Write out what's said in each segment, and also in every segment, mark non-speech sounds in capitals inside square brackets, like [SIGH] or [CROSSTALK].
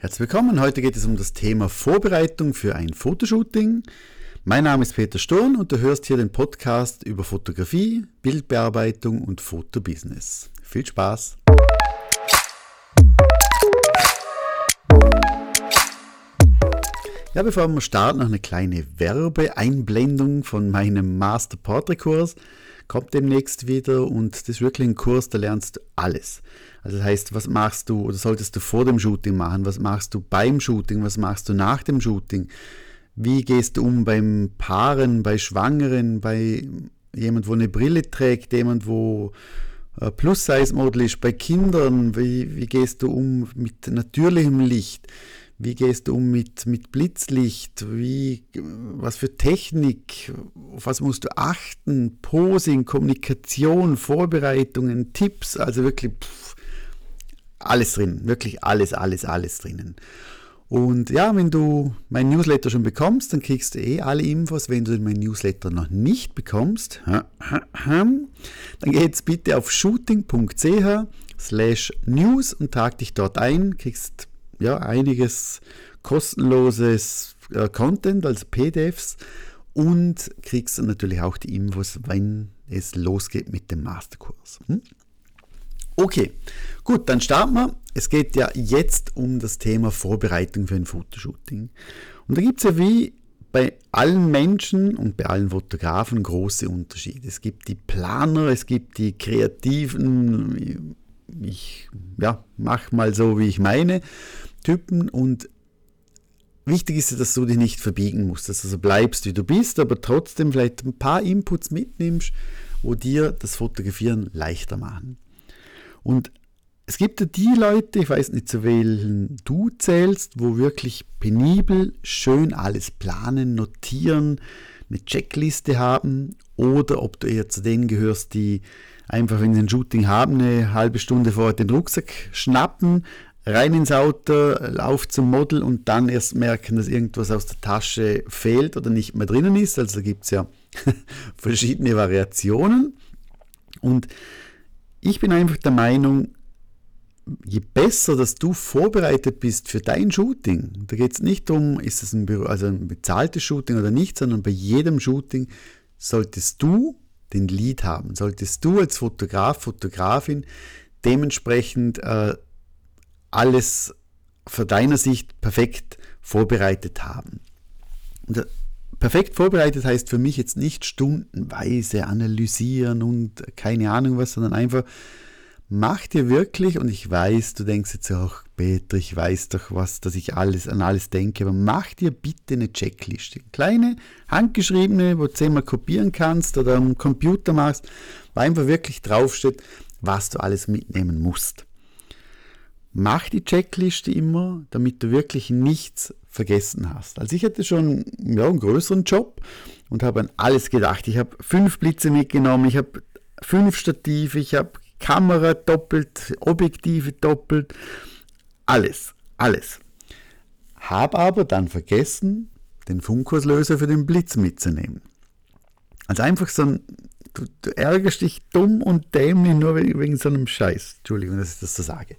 Herzlich willkommen. Heute geht es um das Thema Vorbereitung für ein Fotoshooting. Mein Name ist Peter Sturm und du hörst hier den Podcast über Fotografie, Bildbearbeitung und Fotobusiness. Viel Spaß! Ja, bevor wir starten, noch eine kleine Werbeeinblendung von meinem Master Portrait Kurs. Kommt demnächst wieder und das ist wirklich ein Kurs, da lernst du alles. Also das heißt, was machst du oder solltest du vor dem Shooting machen? Was machst du beim Shooting? Was machst du nach dem Shooting? Wie gehst du um beim Paaren, bei Schwangeren, bei jemand, wo eine Brille trägt, jemand, wo äh, Plus-Size-Model ist, bei Kindern? Wie, wie gehst du um mit natürlichem Licht? Wie gehst du um mit, mit Blitzlicht? Wie, was für Technik? Auf was musst du achten? Posing, Kommunikation, Vorbereitungen, Tipps, also wirklich pff, alles drin. Wirklich alles, alles, alles drinnen. Und ja, wenn du mein Newsletter schon bekommst, dann kriegst du eh alle Infos. Wenn du mein Newsletter noch nicht bekommst, dann geh jetzt bitte auf shooting.ch slash news und trag dich dort ein, kriegst ja, einiges kostenloses äh, Content, also PDFs und kriegst natürlich auch die Infos, wenn es losgeht mit dem Masterkurs. Hm? Okay, gut, dann starten wir. Es geht ja jetzt um das Thema Vorbereitung für ein Fotoshooting. Und da gibt es ja wie bei allen Menschen und bei allen Fotografen große Unterschiede. Es gibt die Planer, es gibt die Kreativen, ich ja, mach mal so, wie ich meine. Typen und wichtig ist, dass du dich nicht verbiegen musst, dass du so bleibst, wie du bist, aber trotzdem vielleicht ein paar Inputs mitnimmst, wo dir das Fotografieren leichter machen. Und es gibt ja die Leute, ich weiß nicht zu welchen du zählst, wo wirklich penibel schön alles planen, notieren, eine Checkliste haben oder ob du eher zu denen gehörst, die einfach, sie ein Shooting haben, eine halbe Stunde vorher den Rucksack schnappen, rein ins Auto, auf zum Model und dann erst merken, dass irgendwas aus der Tasche fehlt oder nicht mehr drinnen ist. Also gibt es ja [LAUGHS] verschiedene Variationen. Und ich bin einfach der Meinung, je besser, dass du vorbereitet bist für dein Shooting, da geht es nicht um, ist es ein, also ein bezahltes Shooting oder nicht, sondern bei jedem Shooting solltest du den Lead haben, solltest du als Fotograf, Fotografin dementsprechend äh, alles für deiner Sicht perfekt vorbereitet haben. Und perfekt vorbereitet heißt für mich jetzt nicht stundenweise analysieren und keine Ahnung was, sondern einfach mach dir wirklich, und ich weiß, du denkst jetzt auch, Peter, ich weiß doch was, dass ich alles an alles denke, aber mach dir bitte eine Checkliste. Kleine, handgeschriebene, wo du zehnmal kopieren kannst oder am Computer machst, wo einfach wirklich draufsteht, was du alles mitnehmen musst. Mach die Checkliste immer, damit du wirklich nichts vergessen hast. Also ich hatte schon ja, einen größeren Job und habe an alles gedacht. Ich habe fünf Blitze mitgenommen, ich habe fünf Stative, ich habe Kamera doppelt, Objektive doppelt, alles, alles. Habe aber dann vergessen, den Funkauslöser für den Blitz mitzunehmen. Also einfach so ein, du, du ärgerst dich dumm und dämlich nur wegen so einem Scheiß. Entschuldigung, dass ich das so sage.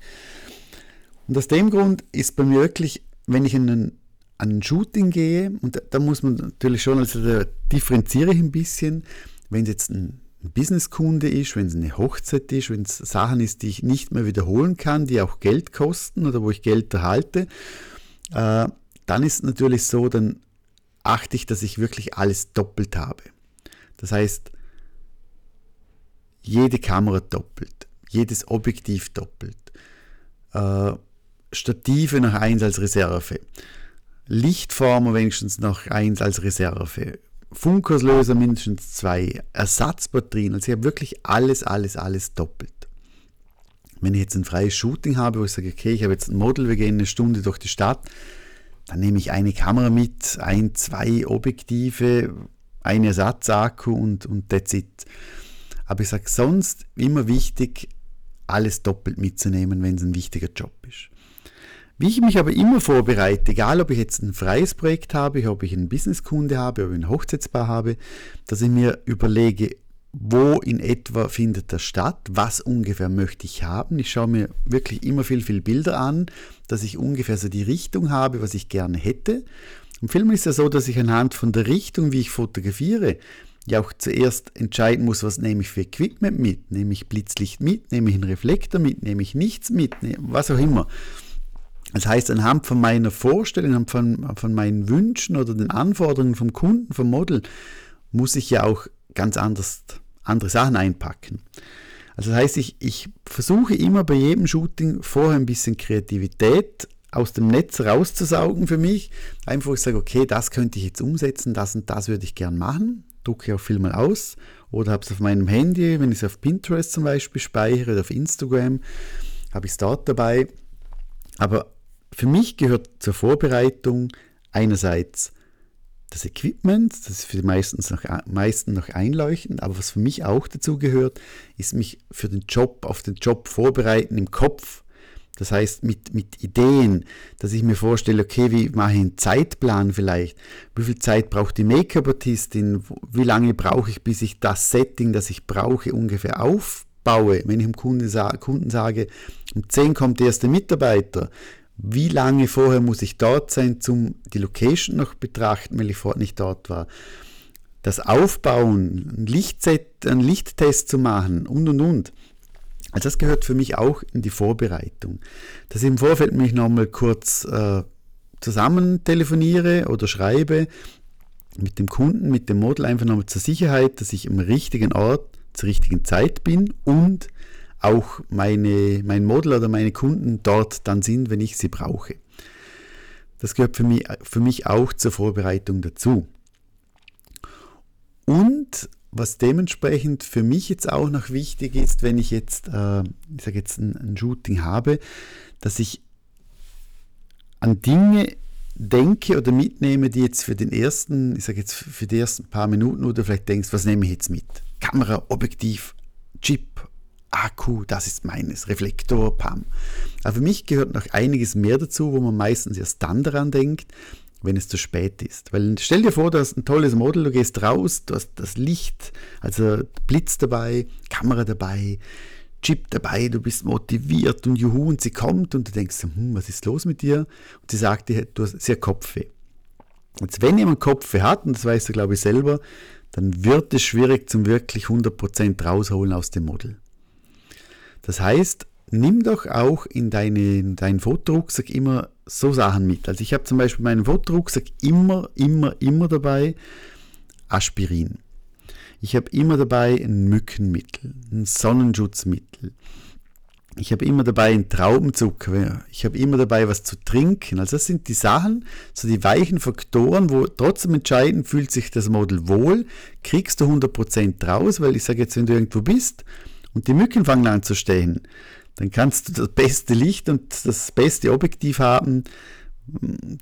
Und aus dem Grund ist bei mir wirklich, wenn ich in einen, an ein Shooting gehe, und da, da muss man natürlich schon, also da differenziere ich ein bisschen, wenn es jetzt ein Businesskunde ist, wenn es eine Hochzeit ist, wenn es Sachen ist, die ich nicht mehr wiederholen kann, die auch Geld kosten oder wo ich Geld erhalte, äh, dann ist es natürlich so, dann achte ich, dass ich wirklich alles doppelt habe. Das heißt, jede Kamera doppelt, jedes Objektiv doppelt. Äh, Stative noch eins als Reserve. Lichtformer wenigstens noch eins als Reserve. Funkauslöser mindestens zwei. Ersatzbatterien. Also ich habe wirklich alles, alles, alles doppelt. Wenn ich jetzt ein freies Shooting habe, wo ich sage, okay, ich habe jetzt ein Model, wir gehen eine Stunde durch die Stadt, dann nehme ich eine Kamera mit, ein, zwei Objektive, ein Ersatzakku und, und that's it. Aber ich sage sonst immer wichtig, alles doppelt mitzunehmen, wenn es ein wichtiger Job ist. Wie ich mich aber immer vorbereite, egal ob ich jetzt ein freies Projekt habe, ob ich einen Businesskunde habe, ob ich ein Hochzeitspaar habe, dass ich mir überlege, wo in etwa findet das statt, was ungefähr möchte ich haben. Ich schaue mir wirklich immer viel, viel Bilder an, dass ich ungefähr so die Richtung habe, was ich gerne hätte. Im Film ist ja so, dass ich anhand von der Richtung, wie ich fotografiere, ja auch zuerst entscheiden muss, was nehme ich für Equipment mit. Nehme ich Blitzlicht mit, nehme ich einen Reflektor mit, nehme ich nichts mit, ne, was auch immer. Das heißt, anhand von meiner Vorstellung, anhand von, von meinen Wünschen oder den Anforderungen vom Kunden, vom Model, muss ich ja auch ganz anders, andere Sachen einpacken. Also das heißt, ich, ich versuche immer bei jedem Shooting vorher ein bisschen Kreativität aus dem Netz rauszusaugen für mich. Einfach ich sage, okay, das könnte ich jetzt umsetzen, das und das würde ich gern machen. Drucke ich auch viel mal aus oder habe es auf meinem Handy, wenn ich es auf Pinterest zum Beispiel speichere oder auf Instagram, habe ich es dort dabei. Aber für mich gehört zur Vorbereitung einerseits das Equipment, das ist für die meisten noch, meisten noch einleuchtend, aber was für mich auch dazu gehört, ist mich für den Job, auf den Job vorbereiten im Kopf. Das heißt, mit, mit Ideen, dass ich mir vorstelle, okay, wie mache ich einen Zeitplan vielleicht? Wie viel Zeit braucht die Make-up-Artistin? Wie lange brauche ich, bis ich das Setting, das ich brauche, ungefähr aufbaue? Wenn ich dem Kunden, Kunden sage, um 10 kommt der erste Mitarbeiter, wie lange vorher muss ich dort sein, um die Location noch betrachten, weil ich vorher nicht dort war. Das Aufbauen, ein Lichtset, einen Lichttest zu machen und und und. Also das gehört für mich auch in die Vorbereitung. Dass ich im Vorfeld mich nochmal kurz äh, zusammen telefoniere oder schreibe mit dem Kunden, mit dem Model einfach nochmal zur Sicherheit, dass ich am richtigen Ort zur richtigen Zeit bin und auch meine, mein Model oder meine Kunden dort dann sind, wenn ich sie brauche. Das gehört für mich, für mich auch zur Vorbereitung dazu. Und was dementsprechend für mich jetzt auch noch wichtig ist, wenn ich jetzt, äh, ich sage jetzt ein, ein Shooting habe, dass ich an Dinge denke oder mitnehme, die jetzt für den ersten, ich sage jetzt für die ersten paar Minuten oder vielleicht denkst, was nehme ich jetzt mit? Kamera, Objektiv, Chip, Akku, das ist meines, Reflektor, Pam. Aber für mich gehört noch einiges mehr dazu, wo man meistens erst dann daran denkt, wenn es zu spät ist. Weil stell dir vor, du hast ein tolles Model, du gehst raus, du hast das Licht, also Blitz dabei, Kamera dabei, Chip dabei, du bist motiviert und juhu und sie kommt und du denkst, hm, was ist los mit dir? Und sie sagt dir, du hast sehr Kopfweh. Jetzt, wenn jemand Kopfweh hat, und das weißt du, glaube ich, selber, dann wird es schwierig zum wirklich 100% rausholen aus dem Model. Das heißt, nimm doch auch in, deine, in deinen Fotorucksack immer so Sachen mit. Also ich habe zum Beispiel meinen Fotorucksack immer, immer, immer dabei Aspirin. Ich habe immer dabei ein Mückenmittel, ein Sonnenschutzmittel. Ich habe immer dabei einen Traubenzucker. Ich habe immer dabei was zu trinken. Also das sind die Sachen, so die weichen Faktoren, wo trotzdem entscheiden, fühlt sich das Model wohl, kriegst du 100% raus, weil ich sage jetzt, wenn du irgendwo bist und die Mücken fangen an zu stehen, dann kannst du das beste Licht und das beste Objektiv haben,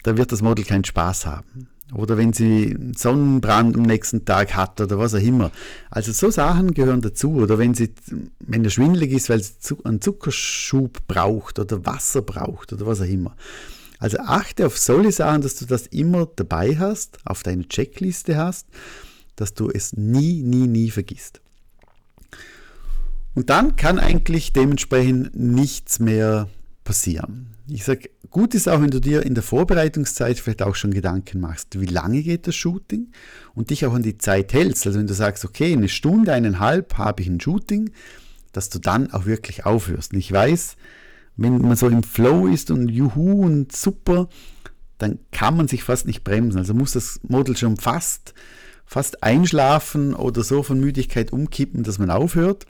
da wird das Model keinen Spaß haben. Oder wenn sie einen Sonnenbrand am nächsten Tag hat oder was auch immer. Also so Sachen gehören dazu. Oder wenn sie, wenn er schwindelig ist, weil sie einen Zuckerschub braucht oder Wasser braucht oder was auch immer. Also achte auf solche Sachen, dass du das immer dabei hast, auf deiner Checkliste hast, dass du es nie, nie, nie vergisst. Und dann kann eigentlich dementsprechend nichts mehr passieren. Ich sage, gut ist auch, wenn du dir in der Vorbereitungszeit vielleicht auch schon Gedanken machst, wie lange geht das Shooting und dich auch an die Zeit hältst. Also wenn du sagst, okay, eine Stunde, eineinhalb habe ich ein Shooting, dass du dann auch wirklich aufhörst. Und ich weiß, wenn man so im Flow ist und juhu und super, dann kann man sich fast nicht bremsen. Also muss das Model schon fast, fast einschlafen oder so von Müdigkeit umkippen, dass man aufhört.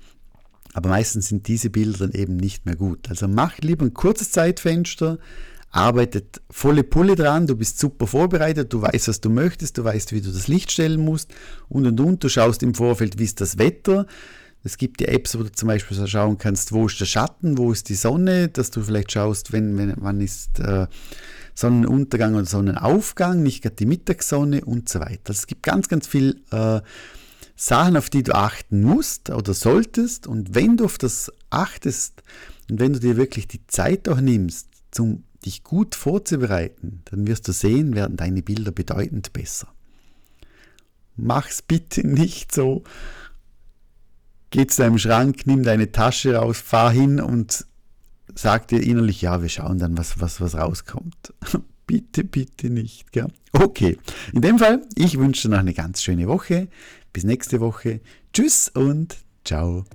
Aber meistens sind diese Bilder dann eben nicht mehr gut. Also mach lieber ein kurzes Zeitfenster, arbeitet volle Pulle dran, du bist super vorbereitet, du weißt, was du möchtest, du weißt, wie du das Licht stellen musst und und und. Du schaust im Vorfeld, wie ist das Wetter. Es gibt die Apps, wo du zum Beispiel schauen kannst, wo ist der Schatten, wo ist die Sonne, dass du vielleicht schaust, wenn, wenn wann ist äh, Sonnenuntergang oder Sonnenaufgang, nicht gerade die Mittagssonne und so weiter. Also es gibt ganz, ganz viel äh, Sachen, auf die du achten musst oder solltest. Und wenn du auf das achtest und wenn du dir wirklich die Zeit auch nimmst, um dich gut vorzubereiten, dann wirst du sehen, werden deine Bilder bedeutend besser. Mach's bitte [LAUGHS] nicht so geh zu deinem Schrank, nimm deine Tasche raus, fahr hin und sag dir innerlich, ja, wir schauen dann, was, was, was rauskommt. [LAUGHS] bitte, bitte nicht. Gell? Okay, in dem Fall, ich wünsche dir noch eine ganz schöne Woche. Bis nächste Woche. Tschüss und ciao.